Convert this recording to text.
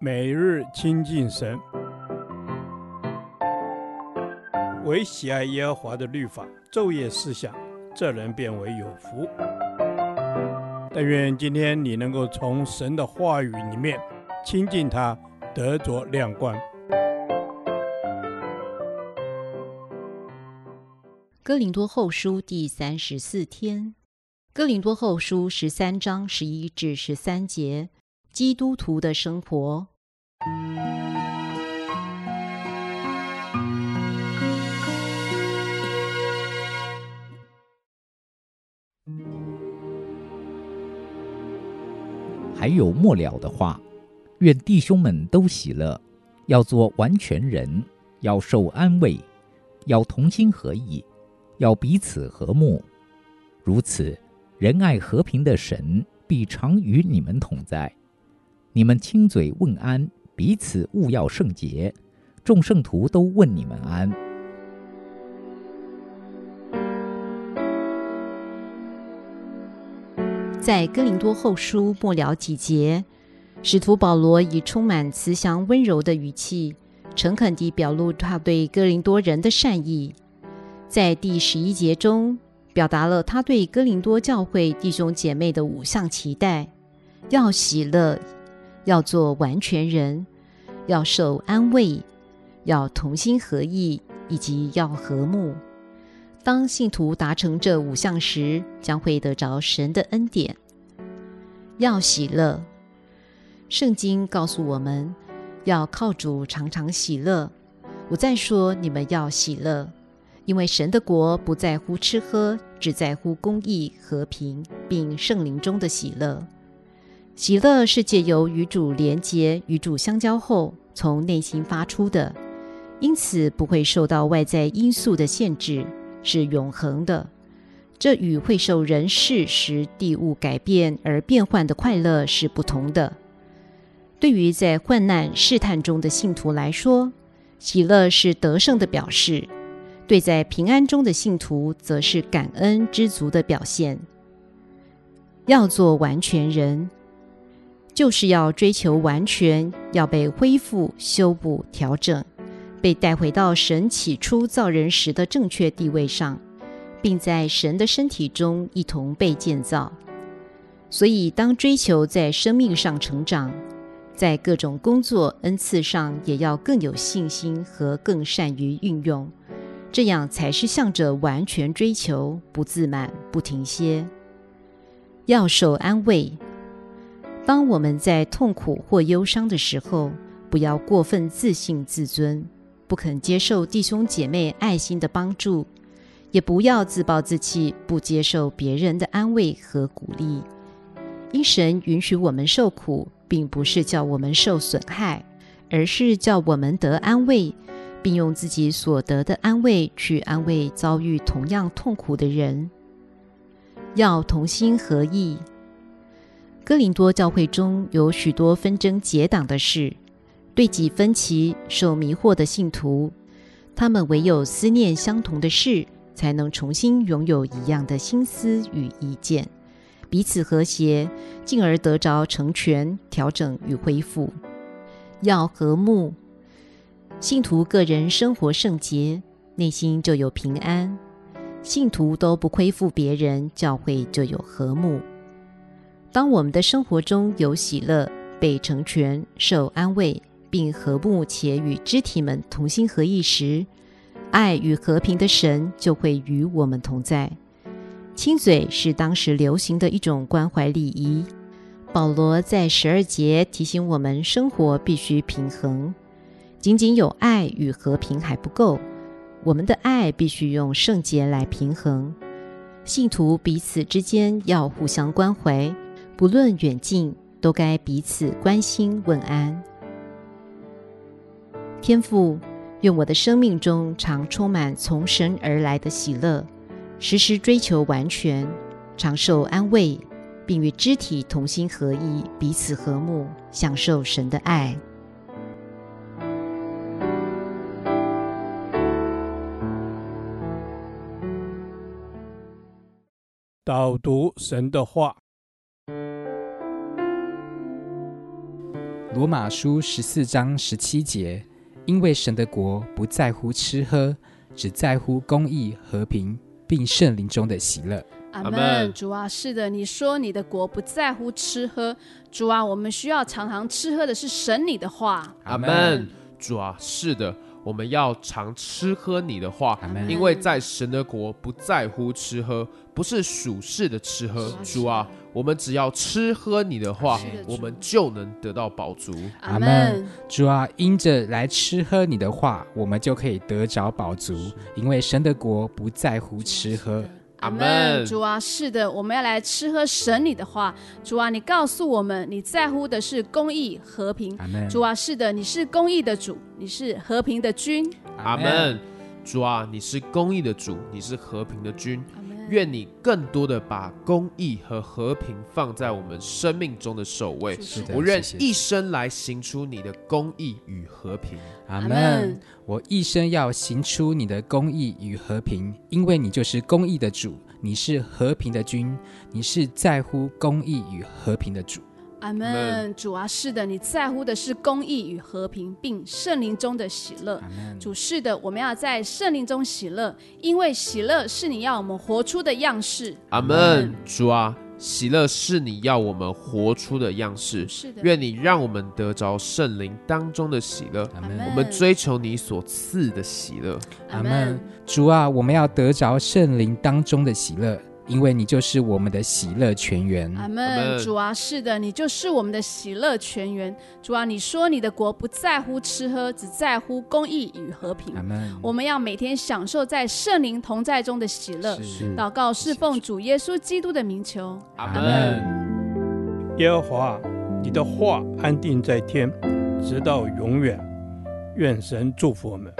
每日亲近神，唯喜爱耶和华的律法，昼夜思想，这人便为有福。但愿今天你能够从神的话语里面亲近他，得着亮光。哥林多后书第三十四天，哥林多后书十三章十一至十三节，基督徒的生活。还有末了的话，愿弟兄们都喜乐，要做完全人，要受安慰，要同心合意，要彼此和睦。如此，仁爱和平的神必常与你们同在。你们亲嘴问安。彼此勿要圣洁，众圣徒都问你们安。在哥林多后书末了几节，使徒保罗以充满慈祥温柔的语气，诚恳地表露他对哥林多人的善意。在第十一节中，表达了他对哥林多教会弟兄姐妹的五项期待：要喜乐。要做完全人，要受安慰，要同心合意，以及要和睦。当信徒达成这五项时，将会得着神的恩典。要喜乐，圣经告诉我们要靠主常常喜乐。我再说，你们要喜乐，因为神的国不在乎吃喝，只在乎公义、和平，并圣灵中的喜乐。喜乐是借由与主连结、与主相交后，从内心发出的，因此不会受到外在因素的限制，是永恒的。这与会受人事时地物改变而变换的快乐是不同的。对于在患难试探中的信徒来说，喜乐是得胜的表示；对在平安中的信徒，则是感恩知足的表现。要做完全人。就是要追求完全，要被恢复、修补、调整，被带回到神起初造人时的正确地位上，并在神的身体中一同被建造。所以，当追求在生命上成长，在各种工作恩赐上也要更有信心和更善于运用，这样才是向着完全追求，不自满，不停歇。要受安慰。当我们在痛苦或忧伤的时候，不要过分自信自尊，不肯接受弟兄姐妹爱心的帮助，也不要自暴自弃，不接受别人的安慰和鼓励。因神允许我们受苦，并不是叫我们受损害，而是叫我们得安慰，并用自己所得的安慰去安慰遭遇同样痛苦的人。要同心合意。哥林多教会中有许多纷争结党的事，对己分歧、受迷惑的信徒，他们唯有思念相同的事，才能重新拥有一样的心思与意见，彼此和谐，进而得着成全、调整与恢复。要和睦，信徒个人生活圣洁，内心就有平安；信徒都不亏负别人，教会就有和睦。当我们的生活中有喜乐、被成全、受安慰，并和睦且与肢体们同心合意时，爱与和平的神就会与我们同在。亲嘴是当时流行的一种关怀礼仪。保罗在十二节提醒我们，生活必须平衡，仅仅有爱与和平还不够，我们的爱必须用圣洁来平衡。信徒彼此之间要互相关怀。不论远近，都该彼此关心问安。天父，愿我的生命中常充满从神而来的喜乐，时时追求完全，常受安慰，并与肢体同心合意，彼此和睦，享受神的爱。导读神的话。罗马书十四章十七节，因为神的国不在乎吃喝，只在乎公义、和平，并圣灵中的喜乐。阿门。主啊，是的，你说你的国不在乎吃喝，主啊，我们需要常常吃喝的是神你的话。阿门。主啊，是的。我们要常吃喝你的话，因为在神的国不在乎吃喝，不是属世的吃喝。主啊，我们只要吃喝你的话，我们就能得到饱足。阿门。主啊，因着来吃喝你的话，我们就可以得着饱足，因为神的国不在乎吃喝。阿门，主啊，是的，我们要来吃喝神你的话。主啊，你告诉我们，你在乎的是公义和平。阿门。主啊，是的，你是公义的主，你是和平的君。阿门。主啊，你是公义的主，你是和平的君。愿你更多的把公益和和平放在我们生命中的首位。是的，我愿一生来行出你的公益与和平。阿门。我一生要行出你的公益与和平，因为你就是公益的主，你是和平的君，你是在乎公益与和平的主。阿门，主啊，是的，你在乎的是公义与和平，并圣灵中的喜乐。主是的，我们要在圣灵中喜乐，因为喜乐是你要我们活出的样式。阿门，主啊，喜乐是你要我们活出的样式。是的，愿你让我们得着圣灵当中的喜乐。阿门，我们追求你所赐的喜乐。阿门，主啊，我们要得着圣灵当中的喜乐。因为你就是我们的喜乐泉源。阿门。主啊，是的，你就是我们的喜乐泉源。主啊，你说你的国不在乎吃喝，只在乎公义与和平。阿门。我们要每天享受在圣灵同在中的喜乐。祷告侍奉主耶稣基督的名求。阿门。耶和华，你的话安定在天，直到永远。愿神祝福我们。